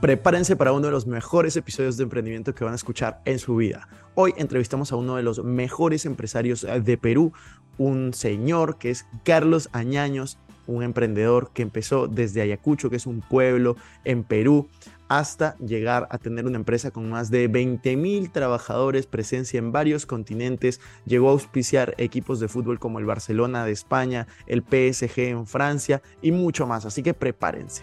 Prepárense para uno de los mejores episodios de emprendimiento que van a escuchar en su vida. Hoy entrevistamos a uno de los mejores empresarios eh, de Perú, un señor que es Carlos Añaños, un emprendedor que empezó desde Ayacucho, que es un pueblo en Perú, hasta llegar a tener una empresa con más de 20 mil trabajadores, presencia en varios continentes, llegó a auspiciar equipos de fútbol como el Barcelona de España, el PSG en Francia y mucho más, así que prepárense.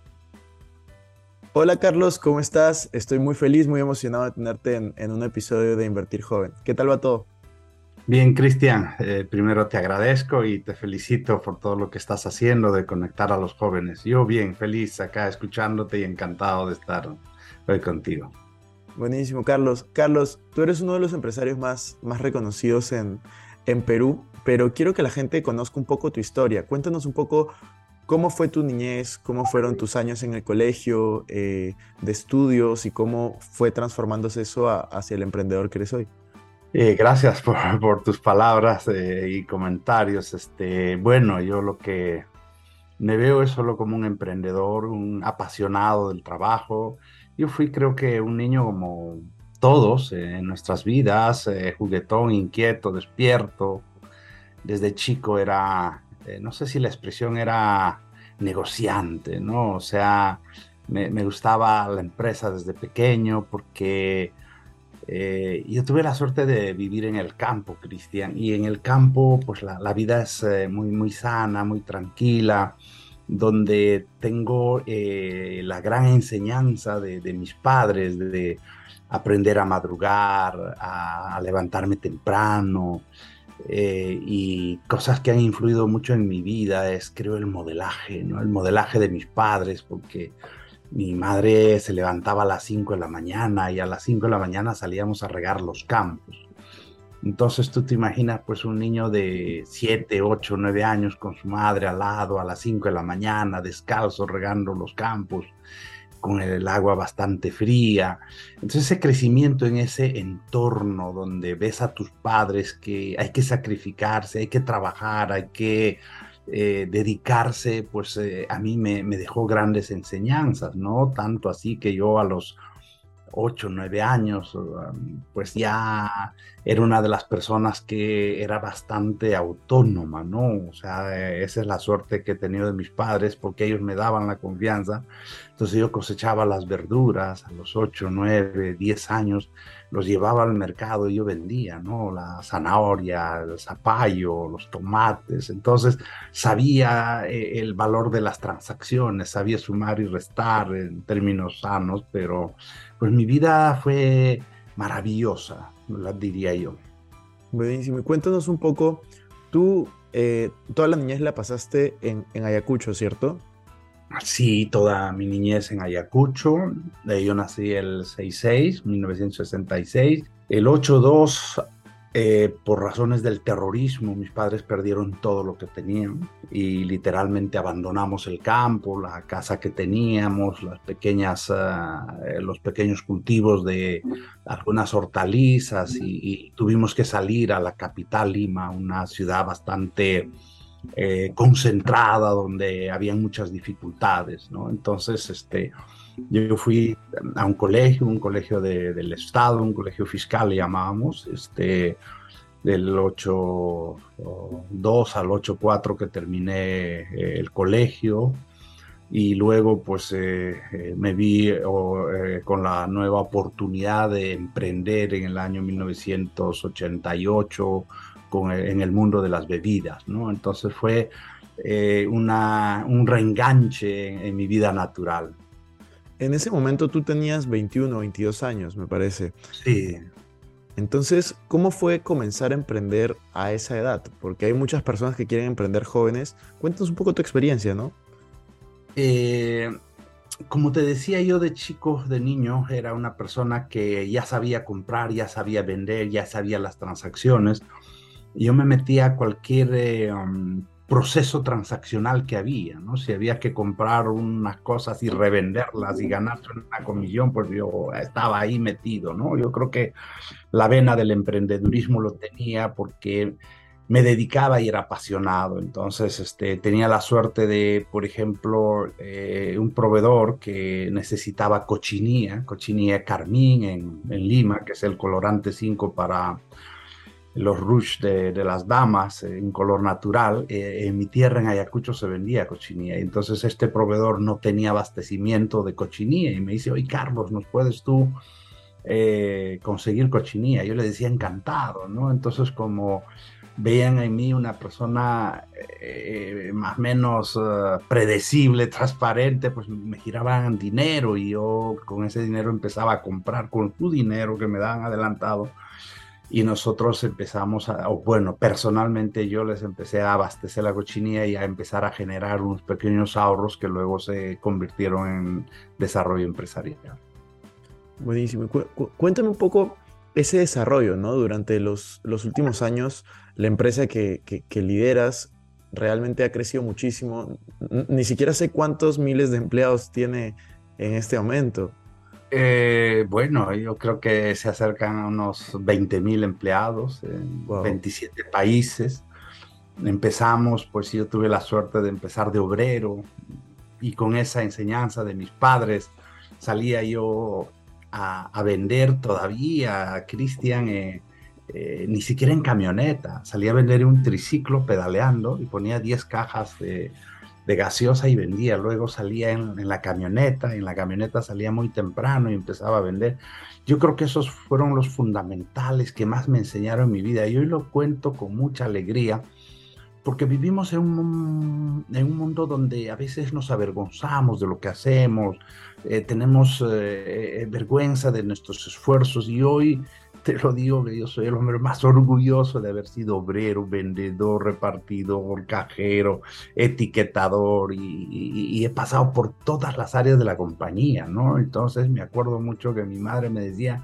Hola Carlos, ¿cómo estás? Estoy muy feliz, muy emocionado de tenerte en, un episodio de Invertir Joven. ¿Qué tal va todo? Bien, Cristian, eh, primero te agradezco y te felicito por todo lo que estás haciendo de conectar a los jóvenes. Yo bien, feliz acá escuchándote y encantado de estar hoy contigo. Buenísimo, Carlos. Carlos, tú eres uno de los empresarios más, más reconocidos en, en Perú, pero quiero que la gente conozca un poco tu historia. Cuéntanos un poco ¿Cómo fue tu niñez? ¿Cómo fueron tus años en el colegio eh, de estudios y cómo fue transformándose eso hacia el emprendedor que eres hoy? Eh, gracias por, tus palabras eh, y comentarios. Este, bueno, yo lo que me veo es solo como un emprendedor, un apasionado del trabajo. Yo fui creo que un niño como todos en nuestras vidas, juguetón, inquieto, despierto. Desde chico era no sé si la expresión era negociante, ¿no? O sea, me, gustaba la empresa desde pequeño porque eh, yo tuve la suerte de vivir en el campo, Cristian, y en el campo pues la, vida es eh, muy, muy sana, muy tranquila, donde tengo la gran enseñanza de mis padres, de aprender a madrugar, a levantarme temprano, eh, y cosas que han influido mucho en mi vida es, creo, el modelaje, ¿no? El modelaje de mis padres, porque mi madre se levantaba a las 5 de la mañana y a las 5 de la mañana salíamos a regar los campos. Entonces tú te imaginas pues un niño de 7, 8, 9 años con su madre al lado a las 5 de la mañana, descalzo, regando los campos con el agua bastante fría. Entonces ese crecimiento en ese entorno donde ves a tus padres que hay que sacrificarse, hay que trabajar, hay que eh, dedicarse, pues eh, a mí me, me, dejó grandes enseñanzas, ¿no? Tanto así que yo a los 8, 9 años, um, pues ya era una de las personas que era bastante autónoma, ¿no? O sea, esa es la suerte que he tenido de mis padres porque ellos me daban la confianza. Entonces yo cosechaba las verduras a los 8, 9, 10 años, los llevaba al mercado y yo vendía, ¿no? La zanahoria, el zapallo, los tomates. Entonces sabía eh, el valor de las transacciones, sabía sumar y restar en términos sanos, pero pues mi vida fue maravillosa, la diría yo. Buenísimo. Y cuéntanos un poco, tú eh, toda la niñez la pasaste en, en Ayacucho, ¿cierto? Sí, toda mi niñez en Ayacucho. Yo nací el 66, 1966. El 82 eh, por razones del terrorismo, mis padres perdieron todo lo que tenían y literalmente abandonamos el campo, la casa que teníamos, ah, eh, los pequeños cultivos de algunas hortalizas y, tuvimos que salir a la capital Lima, una ciudad bastante eh, concentrada donde había muchas dificultades. Entonces, este, yo fui a un colegio, un colegio del Estado, un colegio fiscal le llamábamos, este, del 8.2 al 8.4 que terminé eh, el colegio y luego pues eh, me vi con la nueva oportunidad de emprender en el año 1988 con, en el mundo de las bebidas, ¿no? Entonces fue una, un reenganche en mi vida natural. En ese momento tú tenías 21 o 22 años, me parece. Sí. Entonces, ¿cómo fue comenzar a emprender a esa edad? Porque hay muchas personas que quieren emprender jóvenes. Cuéntanos un poco tu experiencia, ¿no? Eh, como te decía yo de chico, de niño, era una persona que ya sabía comprar, ya sabía vender, ya sabía las transacciones. Yo me metía a cualquier eh, um, proceso transaccional que había, ¿no? Si había que comprar unas cosas y revenderlas y ganarse una comisión, pues yo estaba ahí metido, ¿no? Yo creo que la vena del emprendedurismo lo tenía porque me dedicaba y era apasionado. Entonces, este, tenía la suerte de, por ejemplo, eh, un proveedor que necesitaba cochinilla, cochinilla carmín en, en Lima, que es el colorante 5 para los rush de, las damas en color natural, eh, en mi tierra en Ayacucho se vendía cochinilla. Entonces este proveedor no tenía abastecimiento de cochinilla y me dice, oye Carlos, ¿nos puedes tú eh, conseguir cochinilla? Yo le decía encantado, ¿no? Entonces como veían en mí una persona eh, más o menos predecible, transparente, pues me giraban dinero y yo con ese dinero empezaba a comprar con su dinero que me daban adelantado y nosotros empezamos a, o bueno, personalmente yo les empecé a abastecer la cochinilla y a empezar a generar unos pequeños ahorros que luego se convirtieron en desarrollo empresarial. Buenísimo. cuéntame un poco ese desarrollo, ¿no? Durante los, los últimos años, la empresa que, lideras realmente ha crecido muchísimo. Ni siquiera sé cuántos miles de empleados tiene en este momento. Eh, bueno, yo creo que se acercan a unos 20.000 empleados en 27 países. Empezamos, pues yo tuve la suerte de empezar de obrero y con esa enseñanza de mis padres salía yo a, vender todavía, Cristian, eh, eh, ni siquiera en camioneta, salía a vender un triciclo pedaleando y ponía 10 cajas de de gaseosa y vendía. Luego salía en, la camioneta, en la camioneta salía muy temprano y empezaba a vender. Yo creo que esos fueron los fundamentales que más me enseñaron en mi vida y hoy lo cuento con mucha alegría porque vivimos en un, en un mundo donde a veces nos avergonzamos de lo que hacemos, eh, tenemos eh, eh, vergüenza de nuestros esfuerzos y hoy te lo digo que yo soy el hombre más orgulloso de haber sido obrero, vendedor, repartidor, cajero, etiquetador y, he pasado por todas las áreas de la compañía, ¿no? Entonces me acuerdo mucho que mi madre me decía,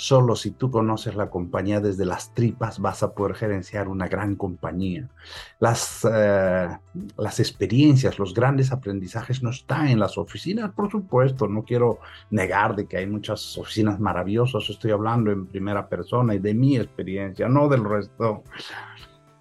Solo si tú conoces la compañía desde las tripas vas a poder gerenciar una gran compañía. Las, eh, las experiencias, los grandes aprendizajes no están en las oficinas, por supuesto. No quiero negar de que hay muchas oficinas maravillosas. Estoy hablando en primera persona y de mi experiencia, no del resto.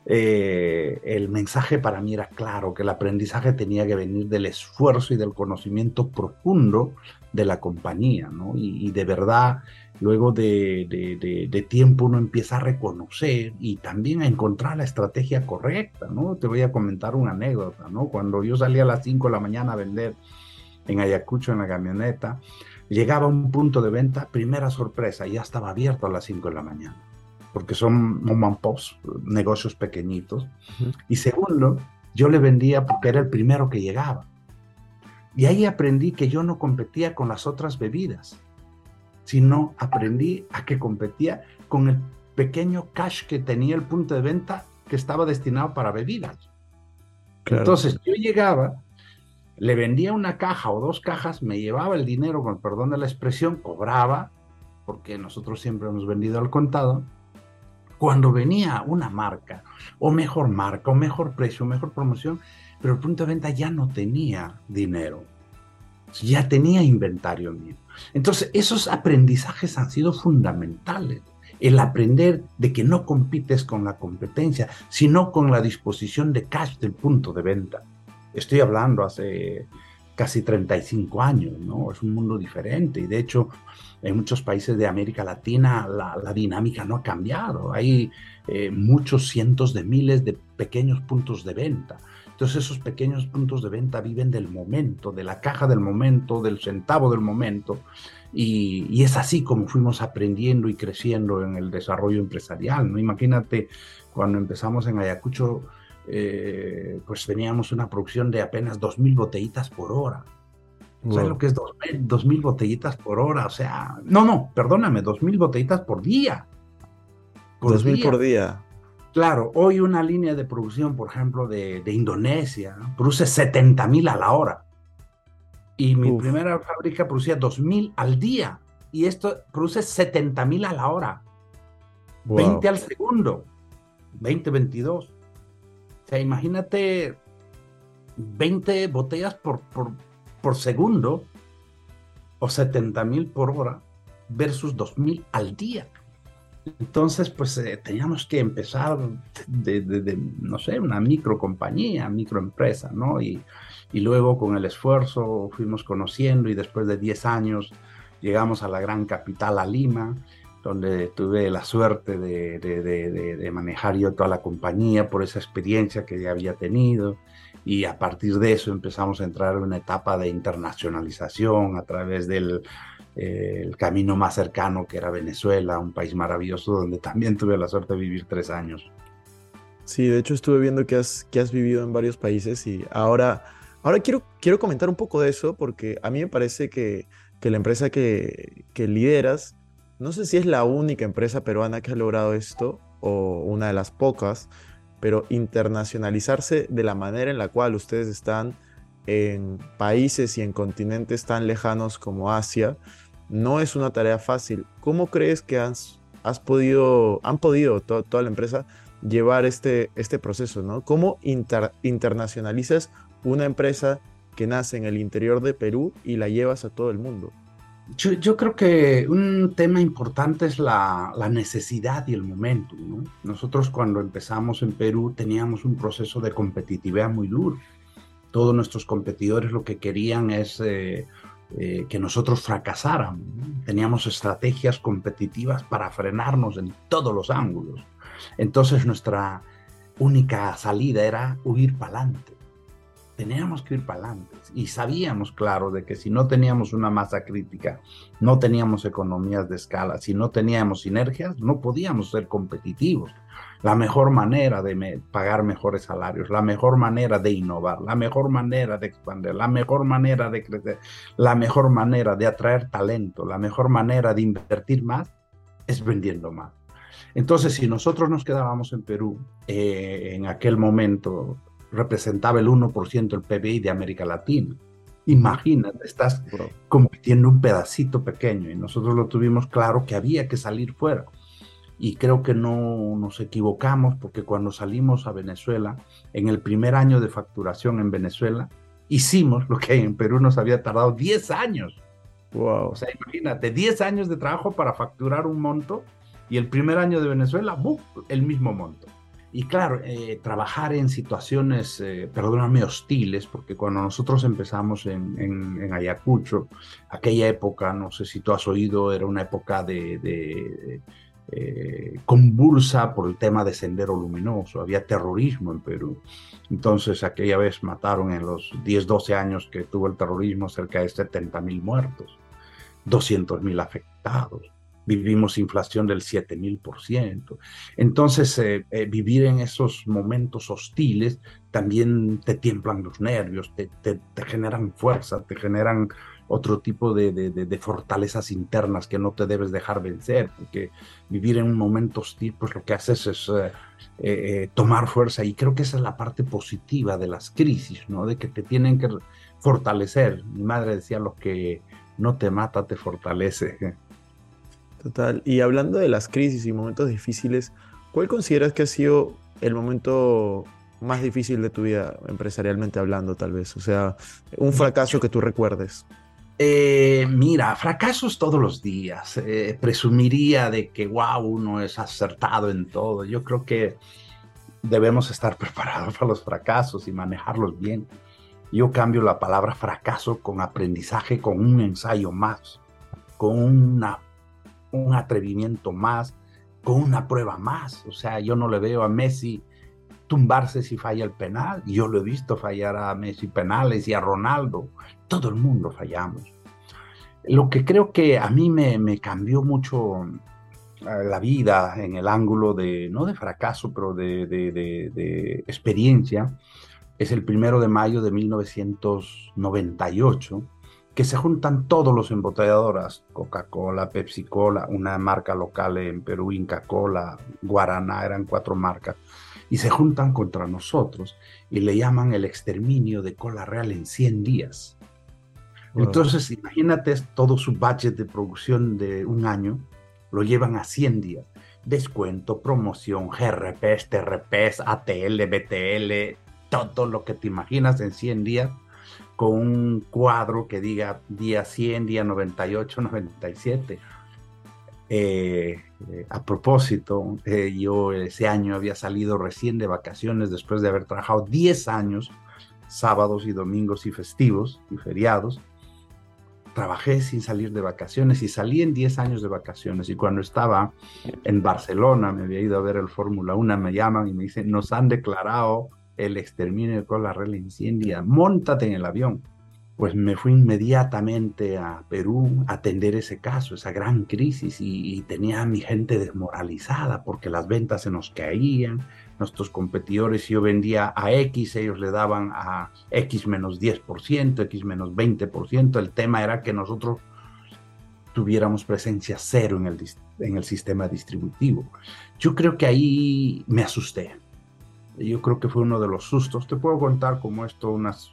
Eh, el mensaje para mí era claro, que el aprendizaje tenía que venir del esfuerzo y del conocimiento profundo de la compañía, ¿no? y de verdad luego de, tiempo uno empieza a reconocer y también a encontrar la estrategia correcta, ¿no? Te voy a comentar una anécdota, ¿no? Cuando yo salía a las 5 de la mañana a vender en Ayacucho en la camioneta, llegaba a un punto de venta, primera sorpresa, ya estaba abierto a las 5 de la mañana, porque son mom and pops, negocios pequeñitos. Y segundo, yo le vendía porque era el primero que llegaba. Y ahí aprendí que yo no competía con las otras bebidas sino aprendí a que competía con el pequeño cash que tenía el punto de venta que estaba destinado para bebidas. Entonces yo llegaba, le vendía una caja o dos cajas, me llevaba el dinero, con perdón de la expresión, cobraba, porque nosotros siempre hemos vendido al contado. Cuando venía una marca, o mejor marca, o mejor precio, o mejor promoción, pero el punto de venta ya no tenía dinero, ya tenía inventario mío. Entonces, esos aprendizajes han sido fundamentales. El aprender de que no compites con la competencia, sino con la disposición de cash del punto de venta. Estoy hablando hace casi 35 años, ¿no? Es un mundo diferente y de hecho en muchos países de América Latina la, dinámica no ha cambiado. Hay eh, muchos cientos de miles de pequeños puntos de venta. Entonces esos pequeños puntos de venta viven del momento, de la caja del momento, del centavo del momento. Y, es así como fuimos aprendiendo y creciendo en el desarrollo empresarial. ¿no? Imagínate cuando empezamos en Ayacucho, eh, pues teníamos una producción de apenas 2.000 botellitas por hora. ¿Sabes lo que es 2.000 botellitas por hora? O sea, no, no, perdóname, 2.000 botellitas por día. por día. por día. Claro, hoy una línea de producción, por ejemplo, de, Indonesia, produce 70 mil a la hora. Y mi primera fábrica producía 2 mil al día. Y esto produce 70 mil a la hora. 20 al segundo. 20, 22. O sea, imagínate 20 botellas por, por, por segundo o 70 mil por hora versus 2 mil al día. Entonces, pues eh, teníamos que empezar de, no sé, una microcompañía, microempresa, ¿no? Y, y luego con el esfuerzo fuimos conociendo y después de 10 años llegamos a la gran capital, a Lima, donde tuve la suerte de, de, manejar yo toda la compañía por esa experiencia que ya había tenido. Y a partir de eso empezamos a entrar en una etapa de internacionalización a través del el camino más cercano que era Venezuela, un país maravilloso donde también tuve la suerte de vivir tres años. Sí, de hecho estuve viendo que has, que has vivido en varios países y ahora, ahora quiero, quiero comentar un poco de eso porque a mí me parece que, que la empresa que, que lideras, no sé si es la única empresa peruana que ha logrado esto o una de las pocas, pero internacionalizarse de la manera en la cual ustedes están en países y en continentes tan lejanos como Asia, no es una tarea fácil. ¿Cómo crees que has, has podido, han podido toda la empresa llevar este, este proceso? ¿no? ¿Cómo internacionalizas una empresa que nace en el interior de Perú y la llevas a todo el mundo? Yo, creo que un tema importante es la, necesidad y el momento. Nosotros cuando empezamos en Perú teníamos un proceso de competitividad muy duro. Todos nuestros competidores lo que querían es eh, eh, que nosotros fracasáramos. Teníamos estrategias competitivas para frenarnos en todos los ángulos. Entonces nuestra única salida era huir para adelante. Teníamos que ir para adelante. Y sabíamos, claro, de que si no teníamos una masa crítica, no teníamos economías de escala, si no teníamos sinergias, no podíamos ser competitivos la mejor manera de pagar mejores salarios, la mejor manera de innovar, la mejor manera de expandir, la mejor manera de crecer, la mejor manera de atraer talento, la mejor manera de invertir más es vendiendo más. Entonces, si nosotros nos quedábamos en Perú, eh, en aquel momento representaba el 1% del PBI de América Latina. Imagínate, estás compitiendo un pedacito pequeño y nosotros lo tuvimos claro que había que salir fuera y creo que no nos equivocamos porque cuando salimos a Venezuela, en el primer año de facturación en Venezuela, hicimos lo que en Perú nos había tardado 10 años. Wow. O sea, imagínate, 10 años de trabajo para facturar un monto y el primer año de Venezuela, ¡buf! el mismo monto. Y claro, eh, trabajar en situaciones, eh, perdóname, hostiles, porque cuando nosotros empezamos en, en, Ayacucho, aquella época, no sé si tú has oído, era una época de eh, convulsa por el tema de Sendero Luminoso, había terrorismo en Perú. Entonces aquella vez mataron en los 10, 12 años que tuvo el terrorismo cerca de 70 mil muertos, 200 mil afectados. Vivimos inflación del 7 mil por ciento. Entonces, eh, eh, vivir en esos momentos hostiles también te tiemblan los nervios, te, te, generan fuerza, te generan otro tipo de, fortalezas internas que no te debes dejar vencer, porque vivir en un momento hostil, pues lo que haces es eh, eh, tomar fuerza y creo que esa es la parte positiva de las crisis, ¿no? De que te tienen que fortalecer. Mi madre decía, lo que no te mata, te fortalece. Total. Y hablando de las crisis y momentos difíciles, ¿cuál consideras que ha sido el momento más difícil de tu vida empresarialmente hablando, tal vez? O sea, un fracaso que tú recuerdes. Eh, mira, fracasos todos los días. Eh, presumiría de que, wow, uno es acertado en todo. Yo creo que debemos estar preparados para los fracasos y manejarlos bien. Yo cambio la palabra fracaso con aprendizaje, con un ensayo más, con una, un atrevimiento más, con una prueba más. O sea, yo no le veo a Messi tumbarse si falla el penal. Yo lo he visto fallar a Messi penales y a Ronaldo. Todo el mundo fallamos. Lo que creo que a mí me, cambió mucho eh, la vida en el ángulo de, no de fracaso, pero de, de, experiencia, es el primero de mayo de 1998, que se juntan todos los embotelladoras, Coca-Cola, Pepsi-Cola, una marca local en Perú, Inca-Cola, Guaraná, eran cuatro marcas, y se juntan contra nosotros y le llaman el exterminio de cola real en 100 días. Entonces, imagínate todo su budget de producción de un año, lo llevan a 100 días. Descuento, promoción, GRPs, TRPs, ATL, BTL, todo lo que te imaginas en 100 días, con un cuadro que diga día 100, día 98, 97. Eh, eh, a propósito, eh, yo ese año había salido recién de vacaciones después de haber trabajado 10 años, sábados y domingos y festivos y feriados, trabajé sin salir de vacaciones y salí en 10 años de vacaciones. Y cuando estaba en Barcelona, me había ido a ver el Fórmula 1, me llaman y me dicen, nos han declarado el exterminio de la red incendia, montate en el avión. Pues me fui inmediatamente a Perú a atender ese caso, esa gran crisis, y, y tenía a mi gente desmoralizada porque las ventas se nos caían, nuestros competidores, si yo vendía a X, ellos le daban a X menos 10%, X menos 20%. El tema era que nosotros tuviéramos presencia cero en el, en el sistema distributivo. Yo creo que ahí me asusté. Yo creo que fue uno de los sustos. Te puedo contar como esto unas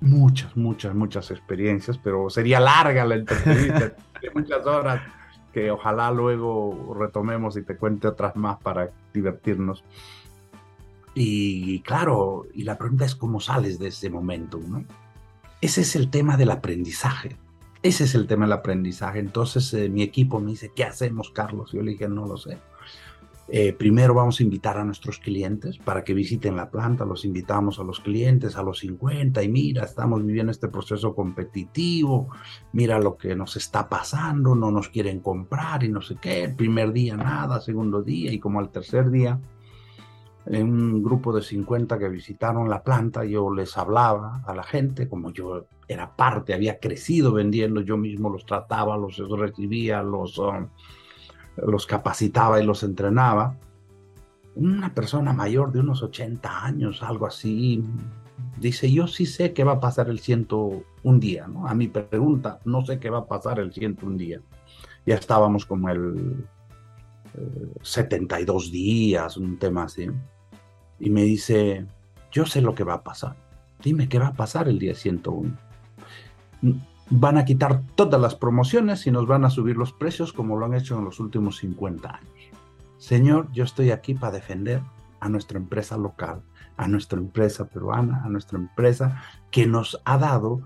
muchas, muchas, muchas experiencias, pero sería larga la entrevista, muchas horas que ojalá luego retomemos y te cuente otras más para divertirnos. Y claro, y la pregunta es cómo sales de ese momento, ¿no? Ese es el tema del aprendizaje. Ese es el tema del aprendizaje. Entonces eh, mi equipo me dice, ¿qué hacemos, Carlos? Yo le dije, no lo sé. Eh, primero vamos a invitar a nuestros clientes para que visiten la planta, los invitamos a los clientes a los 50 y mira, estamos viviendo este proceso competitivo, mira lo que nos está pasando, no nos quieren comprar y no sé qué, primer día nada, segundo día y como al tercer día en un grupo de 50 que visitaron la planta, yo les hablaba a la gente, como yo era parte, había crecido vendiendo, yo mismo los trataba, los recibía, los, um, los capacitaba y los entrenaba. Una persona mayor de unos 80 años, algo así, dice, yo sí sé qué va a pasar el 101 día. A mi pregunta, no sé qué va a pasar el 101 día. Ya estábamos como el 72 eh, días, un tema así y me dice, yo sé lo que va a pasar. Dime qué va a pasar el día 101. Van a quitar todas las promociones y nos van a subir los precios como lo han hecho en los últimos 50 años. Señor, yo estoy aquí para defender a nuestra empresa local, a nuestra empresa peruana, a nuestra empresa que nos ha dado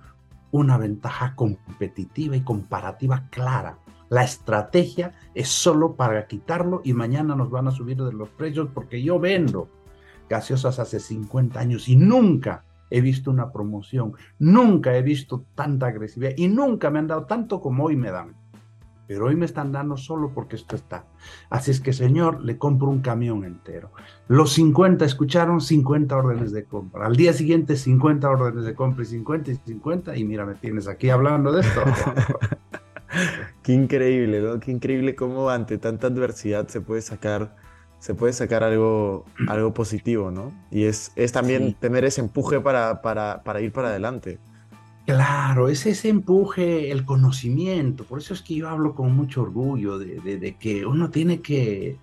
una ventaja competitiva y comparativa clara. La estrategia es solo para quitarlo y mañana nos van a subir de los precios porque yo vendo gaseosas hace 50 años y nunca he visto una promoción, nunca he visto tanta agresividad y nunca me han dado tanto como hoy me dan. Pero hoy me están dando solo porque esto está. Así es que, señor, le compro un camión entero. Los 50 escucharon 50 órdenes de compra. Al día siguiente 50 órdenes de compra y 50 y 50 y mira, me tienes aquí hablando de esto. Qué increíble, ¿no? Qué increíble cómo ante tanta adversidad se puede sacar se puede sacar algo, algo positivo, ¿no? Y es, es también tener ese empuje para, para, para, ir para adelante. Claro, es ese empuje, el conocimiento. Por eso es que yo hablo con mucho orgullo de, de, que uno tiene que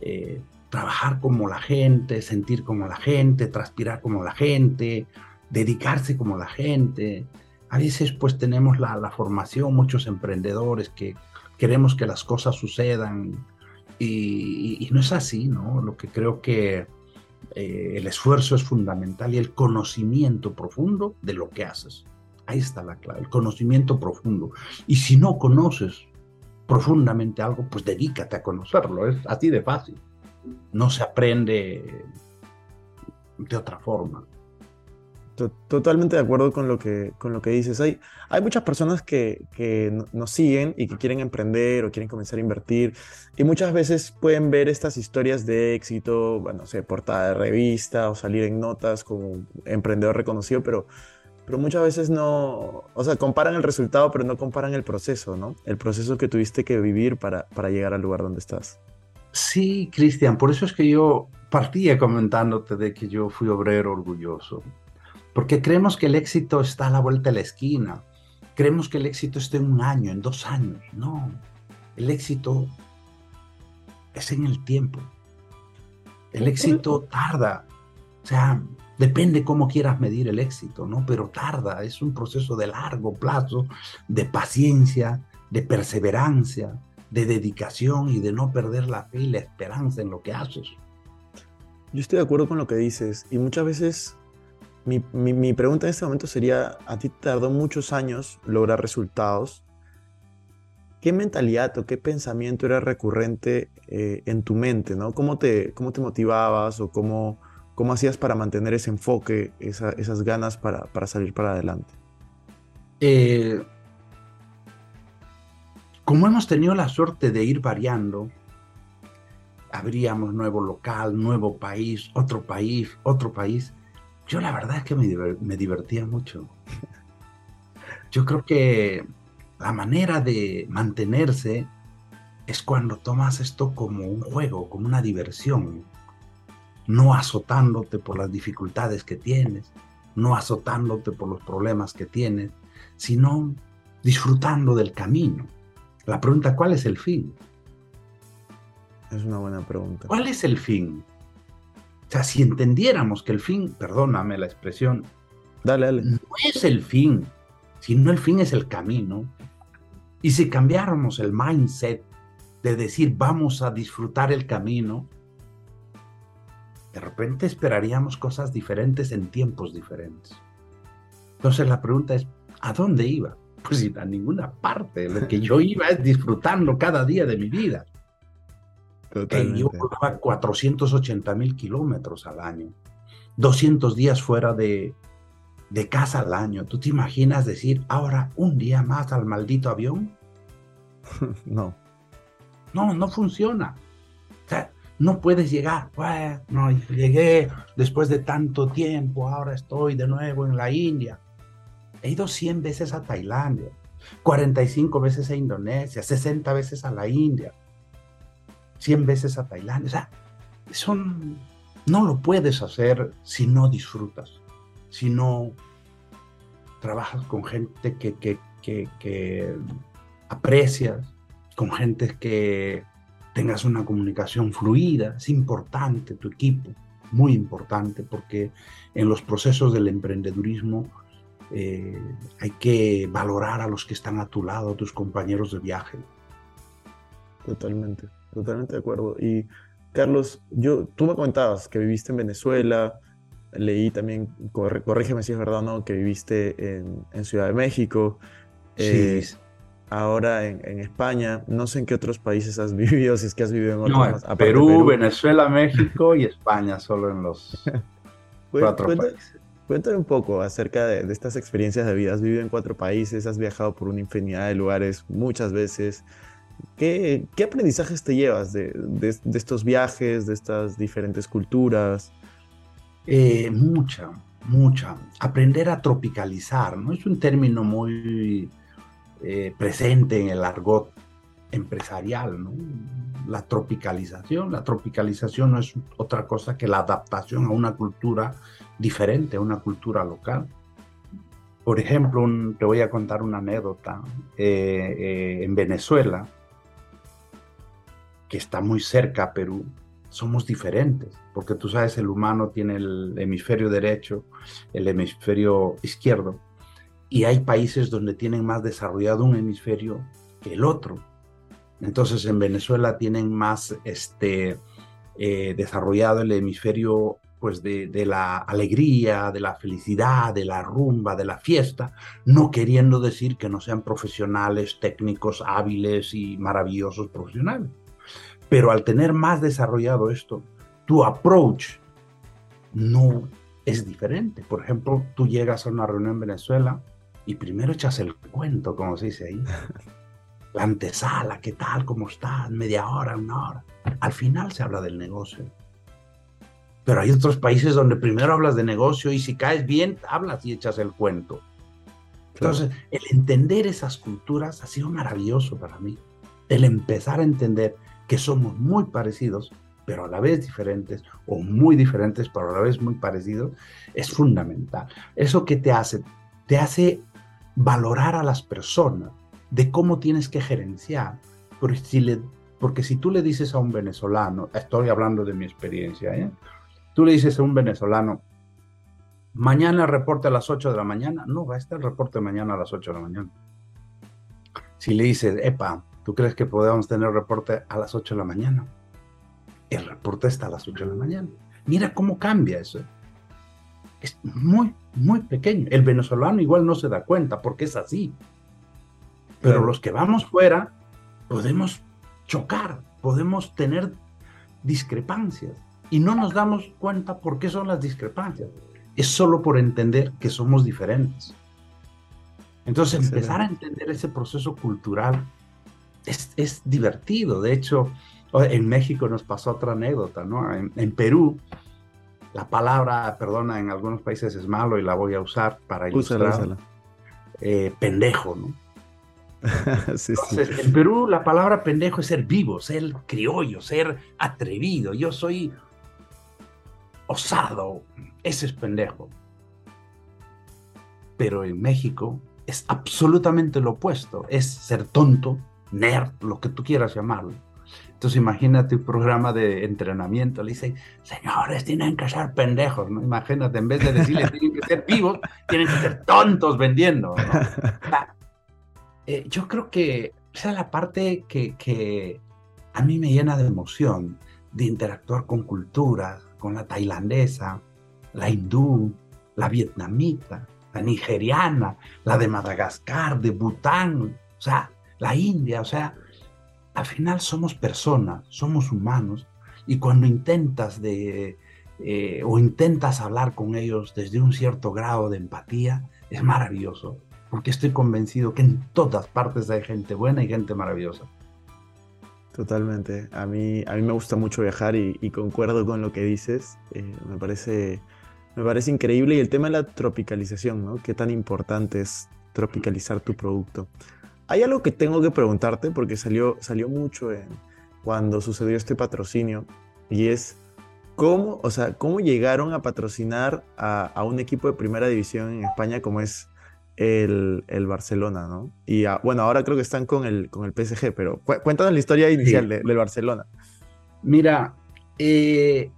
eh, trabajar como la gente, sentir como la gente, transpirar como la gente, dedicarse como la gente. A veces pues tenemos la, la formación, muchos emprendedores que queremos que las cosas sucedan y, no es así, ¿no? Lo que creo que eh, el esfuerzo es fundamental y el conocimiento profundo de lo que haces. Ahí está la clave, el conocimiento profundo. Y si no conoces profundamente algo, pues dedícate a conocerlo, es así de fácil. No se aprende de otra forma. Totalmente de acuerdo con lo que, con lo que dices. Hay, hay muchas personas que, que nos siguen y que quieren emprender o quieren comenzar a invertir y muchas veces pueden ver estas historias de éxito, bueno, sé, portada de revista o salir en notas como emprendedor reconocido, pero, pero muchas veces no, o sea, comparan el resultado, pero no comparan el proceso, ¿no? El proceso que tuviste que vivir para, para llegar al lugar donde estás. Sí, Cristian, por eso es que yo partía comentándote de que yo fui obrero orgulloso porque creemos que el éxito está a la vuelta de la esquina. creemos que el éxito está en un año, en dos años. No, el éxito es en el tiempo. El éxito tarda. O sea, depende cómo quieras medir el éxito, ¿no? Pero tarda, es un proceso de largo plazo, de paciencia, de perseverancia, de dedicación y de no perder la fe y la esperanza en lo que haces. Yo estoy de acuerdo con lo que dices y muchas veces mi, mi, pregunta en este momento sería, a ti tardó muchos años lograr resultados. ¿Qué mentalidad o qué pensamiento era recurrente eh, en tu mente? ¿no? ¿Cómo, te, ¿Cómo te motivabas o cómo, cómo hacías para mantener ese enfoque, esas ganas para, para, salir para adelante? Eh, como hemos tenido la suerte de ir variando, abríamos nuevo local, nuevo país, otro país, otro país. Yo la verdad es que me, divertía mucho. Yo creo que la manera de mantenerse es cuando tomas esto como un juego, como una diversión, no azotándote por las dificultades que tienes, no azotándote por los problemas que tienes, sino disfrutando del camino. La pregunta, ¿cuál es el fin? Es una buena pregunta. ¿Cuál es el fin? O sea, si entendiéramos que el fin, perdóname la expresión, dale, dale. no es el fin, sino el fin es el camino. Y si cambiáramos el mindset de decir vamos a disfrutar el camino, de repente esperaríamos cosas diferentes en tiempos diferentes. Entonces la pregunta es, ¿a dónde iba? Pues a ninguna parte. Lo que yo iba es disfrutando cada día de mi vida. Totalmente. yo 480 mil kilómetros al año, 200 días fuera de, de casa al año. ¿Tú te imaginas decir ahora un día más al maldito avión? no. No, no funciona. O sea, no puedes llegar. no, llegué después de tanto tiempo, ahora estoy de nuevo en la India. He ido 100 veces a Tailandia, 45 veces a Indonesia, 60 veces a la India. 100 veces a Tailandia. O sea, son, no lo puedes hacer si no disfrutas, si no trabajas con gente que, que, que, aprecias, con gente que tengas una comunicación fluida. Es importante tu equipo, muy importante, porque en los procesos del emprendedurismo eh, hay que valorar a los que están a tu lado, tus compañeros de viaje. Totalmente totalmente de acuerdo. Y Carlos, yo, tú me comentabas que viviste en Venezuela, leí también, corrígeme si es verdad o no, que viviste en, Ciudad de México. Sí. Eh, ahora en, España, no sé en qué otros países has vivido, si es que has vivido en otros. No, Perú, Venezuela, México y España, solo en los cuatro países. Cuéntame un poco acerca de, de, estas experiencias de vida. Has vivido en cuatro países, has viajado por una infinidad de lugares muchas veces. ¿Qué, aprendizajes te llevas de, estos viajes, de estas diferentes culturas? Eh, mucha, mucha. Aprender a tropicalizar, ¿no? Es un término muy eh, presente en el argot empresarial, ¿no? La tropicalización. La tropicalización no es otra cosa que la adaptación a una cultura diferente, a una cultura local. Por ejemplo, te voy a contar una anécdota. Eh, en Venezuela, que está muy cerca a Perú, somos diferentes, porque tú sabes, el humano tiene el hemisferio derecho, el hemisferio izquierdo, y hay países donde tienen más desarrollado un hemisferio que el otro. Entonces en Venezuela tienen más este, eh, desarrollado el hemisferio pues de, de, la alegría, de la felicidad, de la rumba, de la fiesta, no queriendo decir que no sean profesionales, técnicos, hábiles y maravillosos profesionales. Pero al tener más desarrollado esto, tu approach no es diferente. Por ejemplo, tú llegas a una reunión en Venezuela y primero echas el cuento, como se dice ahí. La antesala, ¿qué tal? ¿Cómo estás? Media hora, una hora. Al final se habla del negocio. Pero hay otros países donde primero hablas de negocio y si caes bien, hablas y echas el cuento. Entonces, el entender esas culturas ha sido maravilloso para mí. El empezar a entender que somos muy parecidos, pero a la vez diferentes, o muy diferentes, pero a la vez muy parecidos, es fundamental. ¿Eso qué te hace? Te hace valorar a las personas, de cómo tienes que gerenciar. Porque si, le, porque si tú le dices a un venezolano, estoy hablando de mi experiencia, ¿eh? tú le dices a un venezolano, mañana reporte a las 8 de la mañana, no, va a estar el reporte mañana a las 8 de la mañana. Si le dices, epa, ¿tú crees que podemos tener reporte a las 8 de la mañana? El reporte está a las 8 de la mañana. Mira cómo cambia eso. Es muy, muy pequeño. El venezolano igual no se da cuenta porque es así. Pero los que vamos fuera podemos chocar, podemos tener discrepancias y no nos damos cuenta por qué son las discrepancias. Es solo por entender que somos diferentes. Entonces, empezar a entender ese proceso cultural es, es, divertido. De hecho, en México nos pasó otra anécdota, ¿no? En, Perú, la palabra, perdona, en algunos países es malo y la voy a usar para ilustrar. Eh, pendejo, ¿no? Entonces, en Perú la palabra pendejo es ser vivo, ser criollo, ser atrevido. Yo soy osado, ese es pendejo. Pero en México es absolutamente lo opuesto, es ser tonto, nerd, lo que tú quieras llamarlo. Entonces imagínate un programa de entrenamiento, le dicen, señores, tienen que ser pendejos, ¿no? Imagínate, en vez de decirles tienen que ser vivos, tienen que ser tontos vendiendo, eh, yo creo que esa es la parte que, que a mí me llena de emoción, de interactuar con culturas, con la tailandesa, la hindú, la vietnamita, la nigeriana, la de Madagascar, de Bután, o sea, la India, o sea, al final somos personas, somos humanos, y cuando intentas de, eh, o intentas hablar con ellos desde un cierto grado de empatía, es maravilloso, porque estoy convencido que en todas partes hay gente buena y gente maravillosa. Totalmente. A mí, a mí me gusta mucho viajar y, concuerdo con lo que dices. Eh, me, parece, me parece increíble. Y el tema de la tropicalización, ¿no? Qué tan importante es tropicalizar tu producto. Hay algo que tengo que preguntarte porque salió, salió mucho en, cuando sucedió este patrocinio y es cómo, o sea, cómo llegaron a patrocinar a, a un equipo de primera división en España como es el, el, Barcelona, ¿no? Y bueno, ahora creo que están con el, con el PSG, pero cuéntanos la historia inicial del Barcelona. Mira, eh,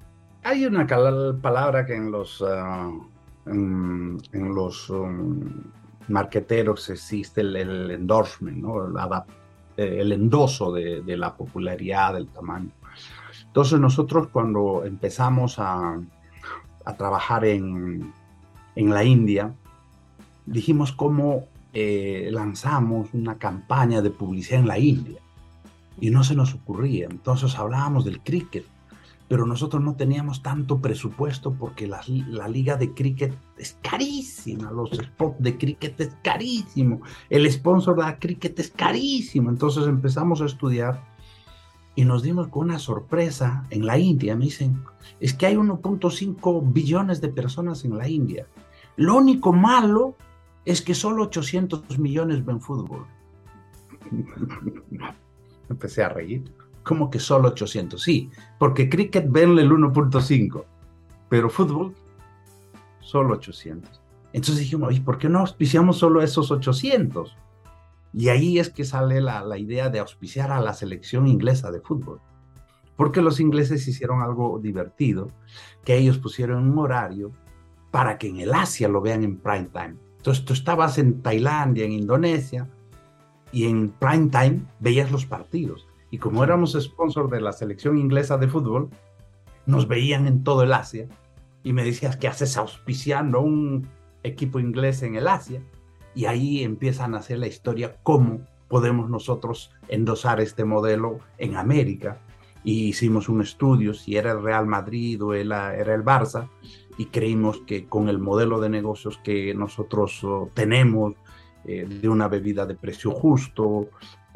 hay una palabra que en los, ah, en, los um, marqueteros existe el, endorsement, ¿no? el endoso de, la popularidad, del tamaño. Entonces nosotros cuando empezamos a, a trabajar en, en la India, dijimos cómo eh, lanzamos una campaña de publicidad en la India y no se nos ocurría. Entonces hablábamos del cricket, pero nosotros no teníamos tanto presupuesto porque la, la, liga de cricket es carísima, los spots de cricket es carísimo, el sponsor de cricket es carísimo. Entonces empezamos a estudiar y nos dimos con una sorpresa en la India. Me dicen, es que hay 1.5 billones de personas en la India. Lo único malo es que solo 800 millones ven fútbol. Empecé a reír. ¿Cómo que solo 800? Sí, porque cricket ven el 1.5, pero fútbol solo 800. Entonces dijimos, ¿y por qué no auspiciamos solo esos 800? Y ahí es que sale la, la, idea de auspiciar a la selección inglesa de fútbol. Porque los ingleses hicieron algo divertido, que ellos pusieron un horario para que en el Asia lo vean en prime time. Entonces tú estabas en Tailandia, en Indonesia, y en prime time veías los partidos. Y como éramos sponsor de la selección inglesa de fútbol, nos veían en todo el Asia. Y me decías, ¿qué haces auspiciando un equipo inglés en el Asia? Y ahí empiezan a hacer la historia, cómo podemos nosotros endosar este modelo en América. Y hicimos un estudio, si era el Real Madrid o era el Barça, y creímos que con el modelo de negocios que nosotros oh, tenemos, eh, de una bebida de precio justo,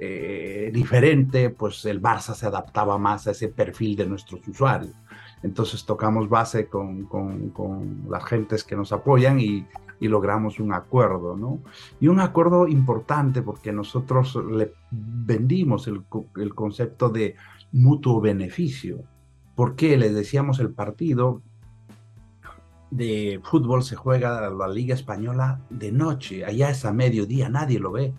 eh, diferente, pues el Barça se adaptaba más a ese perfil de nuestros usuarios. Entonces tocamos base con, con, con las gentes que nos apoyan y, y, logramos un acuerdo, ¿no? Y un acuerdo importante porque nosotros le vendimos el, el concepto de mutuo beneficio. ¿Por qué? Le decíamos el partido de fútbol se juega la Liga Española de noche, allá es a mediodía, nadie lo ve.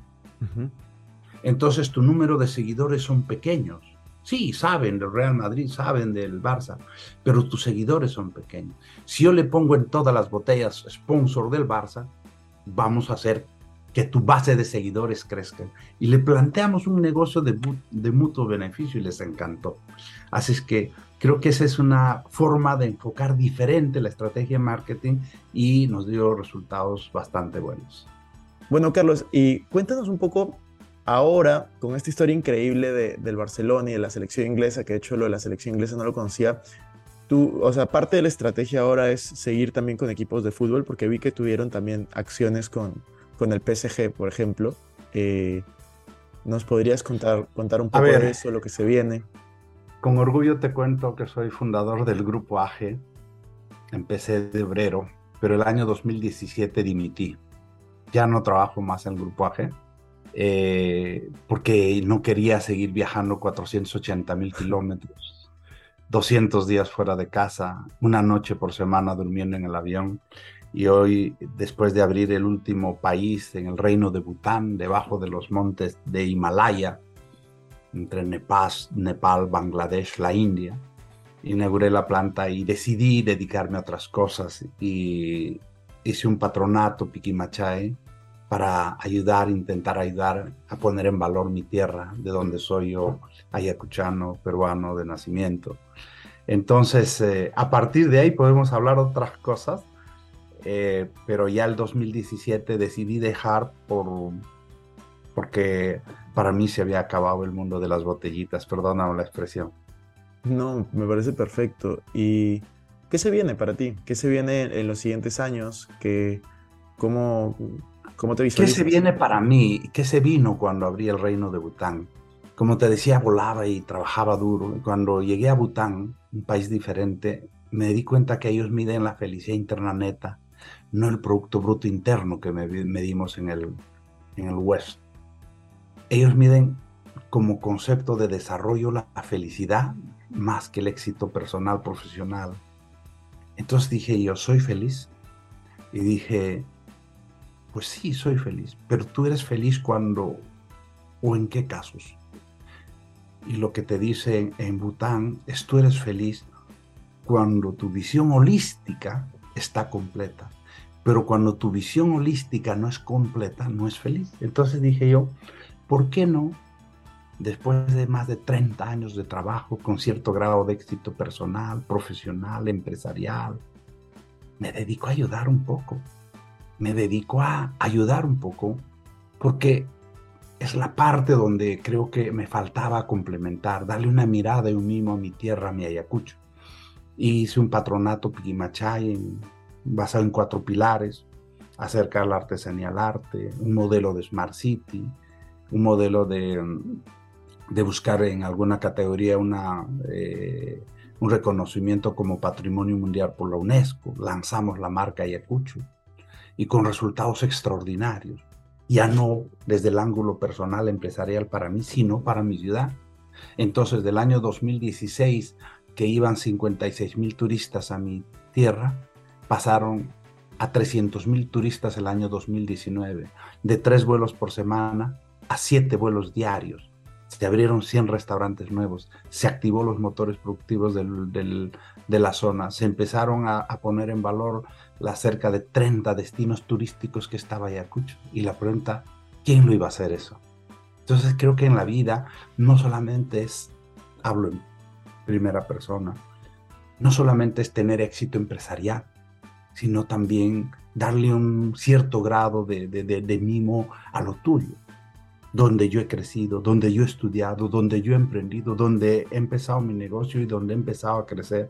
Entonces tu número de seguidores son pequeños. Sí, saben del Real Madrid, saben del Barça, pero tus seguidores son pequeños. Si yo le pongo en todas las botellas sponsor del Barça, vamos a hacer que tu base de seguidores crezca. Y le planteamos un negocio de, mutuo beneficio y les encantó. Así es que creo que esa es una forma de enfocar diferente la estrategia marketing y nos dio resultados bastante buenos. Bueno, Carlos, y cuéntanos un poco ahora, con esta historia increíble de, del Barcelona y de la selección inglesa, que de hecho lo de la selección inglesa no lo conocía, tú, o sea, parte de la estrategia ahora es seguir también con equipos de fútbol, porque vi que tuvieron también acciones con, con el PSG, por ejemplo. Eh, ¿Nos podrías contar, contar un poco de eso, lo que se viene? Con orgullo te cuento que soy fundador del grupo AGE. Empecé de obrero, pero el año 2017 dimití. Ya no trabajo más en el grupo AGE eh, porque no quería seguir viajando 480 mil kilómetros, 200 días fuera de casa, una noche por semana durmiendo en el avión. Y hoy, después de abrir el último país en el reino de Bután, debajo de los montes de Himalaya, entre Nepal, Nepal Bangladesh, la India, inauguré la planta y decidí dedicarme a otras cosas y hice un patronato Piquimachay para ayudar, intentar ayudar a poner en valor mi tierra, de donde soy yo, ayacuchano, peruano de nacimiento. Entonces, eh, a partir de ahí podemos hablar otras cosas, eh, pero ya el 2017 decidí dejar por, porque para mí se había acabado el mundo de las botellitas, perdóname la expresión. No, me parece perfecto. ¿Y qué se viene para ti? ¿Qué se viene en los siguientes años? ¿Qué, cómo, ¿Cómo te ¿Qué se viene para mí? ¿Qué se vino cuando abrí el reino de Bután? Como te decía, volaba y trabajaba duro. Cuando llegué a Bután, un país diferente, me di cuenta que ellos miden la felicidad interna neta, no el Producto Bruto Interno que medimos en el, en el West. Ellos miden como concepto de desarrollo la felicidad más que el éxito personal, profesional. Entonces dije yo, soy feliz. Y dije, pues sí, soy feliz, pero tú eres feliz cuando o en qué casos. Y lo que te dice en Bután es tú eres feliz cuando tu visión holística está completa. Pero cuando tu visión holística no es completa, no es feliz. Entonces dije yo, ¿por qué no? Después de más de 30 años de trabajo con cierto grado de éxito personal, profesional, empresarial, me dedico a ayudar un poco me dedico a ayudar un poco porque es la parte donde creo que me faltaba complementar, darle una mirada y un mimo a mi tierra, a mi Ayacucho. Hice un patronato Piquimachay basado en cuatro pilares, acercar la artesanía al arte, un modelo de Smart City, un modelo de, de buscar en alguna categoría una, eh, un reconocimiento como Patrimonio Mundial por la UNESCO. Lanzamos la marca Ayacucho y con resultados extraordinarios. Ya no desde el ángulo personal empresarial para mí, sino para mi ciudad. Entonces, del año 2016, que iban 56 mil turistas a mi tierra, pasaron a 300 mil turistas el año 2019, de tres vuelos por semana a siete vuelos diarios. Se abrieron 100 restaurantes nuevos, se activó los motores productivos de la zona, se empezaron a, poner en valor las cerca de 30 destinos turísticos que estaba Ayacucho. Y la pregunta, ¿quién lo iba a hacer eso? Entonces creo que en la vida no solamente es, hablo en primera persona, no solamente es tener éxito empresarial, sino también darle un cierto grado de, de, de, mimo a lo tuyo, donde yo he crecido, donde yo he estudiado, donde yo he emprendido, donde he empezado mi negocio y donde he empezado a crecer.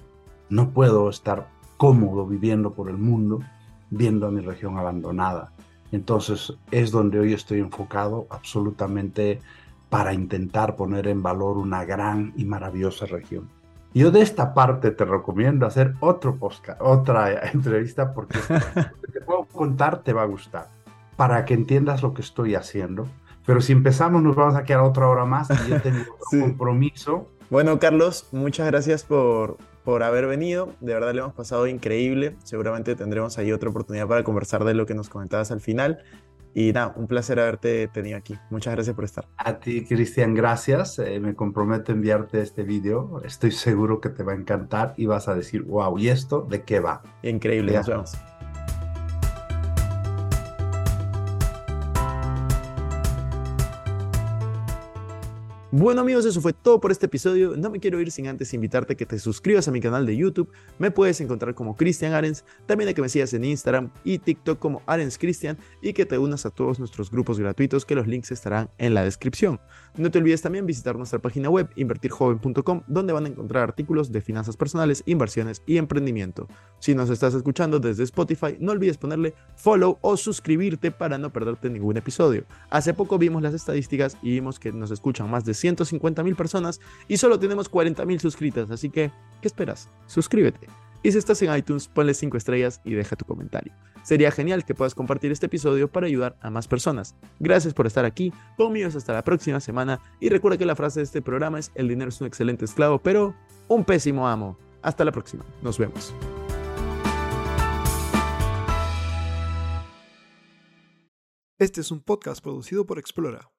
No puedo estar cómodo viviendo por el mundo, viendo a mi región abandonada. Entonces es donde hoy estoy enfocado absolutamente para intentar poner en valor una gran y maravillosa región. Yo de esta parte te recomiendo hacer otro podcast, otra entrevista porque te puedo contar te va a gustar para que entiendas lo que estoy haciendo. Pero si empezamos nos vamos a quedar otra hora más y yo tengo otro compromiso. Bueno, Carlos, muchas gracias por, por haber venido. De verdad le hemos pasado increíble. Seguramente tendremos ahí otra oportunidad para conversar de lo que nos comentabas al final. Y nada, un placer haberte tenido aquí. Muchas gracias por estar. A ti, Cristian, gracias. Eh, me comprometo a enviarte este video. Estoy seguro que te va a encantar y vas a decir, wow, ¿y esto de qué va? Increíble, nos vemos. Bueno amigos, eso fue todo por este episodio. No me quiero ir sin antes invitarte a que te suscribas a mi canal de YouTube. Me puedes encontrar como Cristian Arens, también a que me sigas en Instagram y TikTok como Arens Cristian y que te unas a todos nuestros grupos gratuitos que los links estarán en la descripción. No te olvides también visitar nuestra página web invertirjoven.com donde van a encontrar artículos de finanzas personales, inversiones y emprendimiento. Si nos estás escuchando desde Spotify, no olvides ponerle follow o suscribirte para no perderte ningún episodio. Hace poco vimos las estadísticas y vimos que nos escuchan más de 150 mil personas y solo tenemos 40 mil suscritas, así que, ¿qué esperas? Suscríbete. Y si estás en iTunes, ponle 5 estrellas y deja tu comentario. Sería genial que puedas compartir este episodio para ayudar a más personas. Gracias por estar aquí, conmigo hasta la próxima semana y recuerda que la frase de este programa es el dinero es un excelente esclavo, pero un pésimo amo. Hasta la próxima, nos vemos. Este es un podcast producido por Explora.